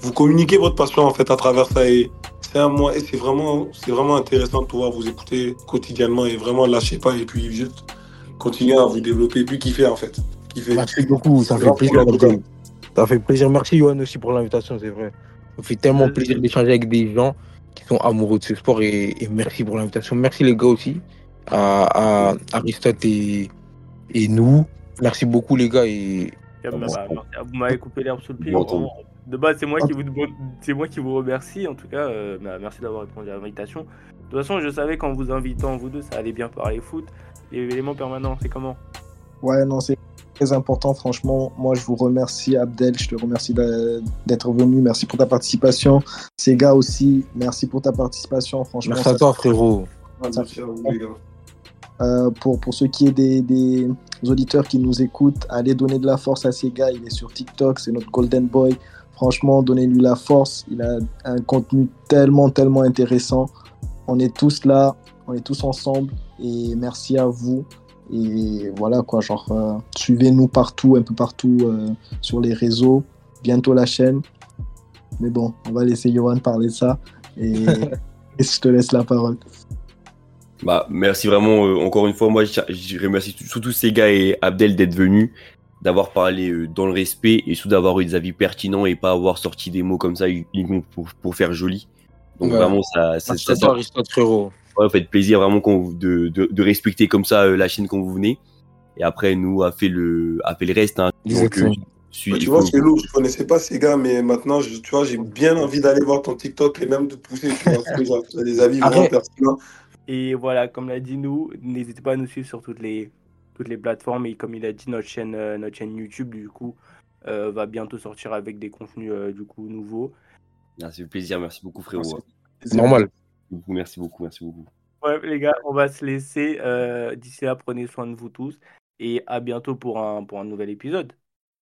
vous communiquez votre passion en fait à travers ça. Et c'est un mois et c'est vraiment, c'est vraiment intéressant de pouvoir vous écouter quotidiennement et vraiment lâchez pas et puis juste continuez à vous développer et puis kiffer en fait. Kiffer. Merci beaucoup, ça fait plaisir. Ça fait plaisir. Merci, Johan, aussi pour l'invitation, c'est vrai. Ça me fait tellement Vas-y. plaisir d'échanger avec des gens qui sont amoureux de ce sport et, et merci pour l'invitation. Merci, les gars, aussi, à, à Aristote et, et nous. Merci beaucoup, les gars. Et Bah, bah. Vous m'avez coupé l'herbe sous le pied. Bon. De base, c'est moi, qui vous, c'est moi qui vous remercie. En tout cas, euh, bah, merci d'avoir répondu à l'invitation. De toute façon, je savais qu'en vous invitant, vous deux, ça allait bien parler foot. Les éléments permanents, c'est comment? Ouais, non, c'est très important, franchement. Moi, je vous remercie, Abdel. Je te remercie d'être venu. Merci pour ta participation. Ces gars aussi, merci pour ta participation. Franchement, merci à toi, frérot. Merci à vous, les gars. Euh, pour, pour ceux qui est des, des auditeurs qui nous écoutent, allez donner de la force à ces gars. Il est sur TikTok, c'est notre Golden Boy. Franchement, donnez-lui la force. Il a un contenu tellement, tellement intéressant. On est tous là, on est tous ensemble. Et merci à vous. Et voilà quoi, genre, euh, suivez-nous partout, un peu partout euh, sur les réseaux. Bientôt la chaîne. Mais bon, on va laisser Johan parler de ça. Et, <laughs> et je te laisse la parole. Bah, merci vraiment, euh, encore une fois. Moi, je, je remercie tout- surtout ces gars et Abdel d'être venus, d'avoir parlé euh, dans le respect et surtout d'avoir eu des avis pertinents et pas avoir sorti des mots comme ça uniquement pour, pour faire joli. Donc Ouais. vraiment, ça, ça, ça, à toi, Aristote, frérot. Ouais, fait plaisir vraiment vous- de, de, de respecter comme ça euh, la chaîne quand vous venez. Et après, nous, a fait le, a fait le reste. Hein. Donc, euh, Suis- tu vois, c'est lourd, je connaissais pas ces gars, mais maintenant, je- tu vois, j'ai bien envie d'aller voir ton TikTok et même de pousser, tu vois, as des avis vraiment Arrête. pertinents. Et voilà, comme l'a dit nous, n'hésitez pas à nous suivre sur toutes les, toutes les plateformes. Et comme il a dit, notre chaîne, euh, notre chaîne YouTube, du coup, euh, va bientôt sortir avec des contenus euh, du coup nouveaux. Ah, c'est plaisir, merci beaucoup frérot. Normal. Merci beaucoup, merci beaucoup. Ouais, les gars, on va se laisser. euh, D'ici là, prenez soin de vous tous. Et à bientôt pour un, pour un nouvel épisode.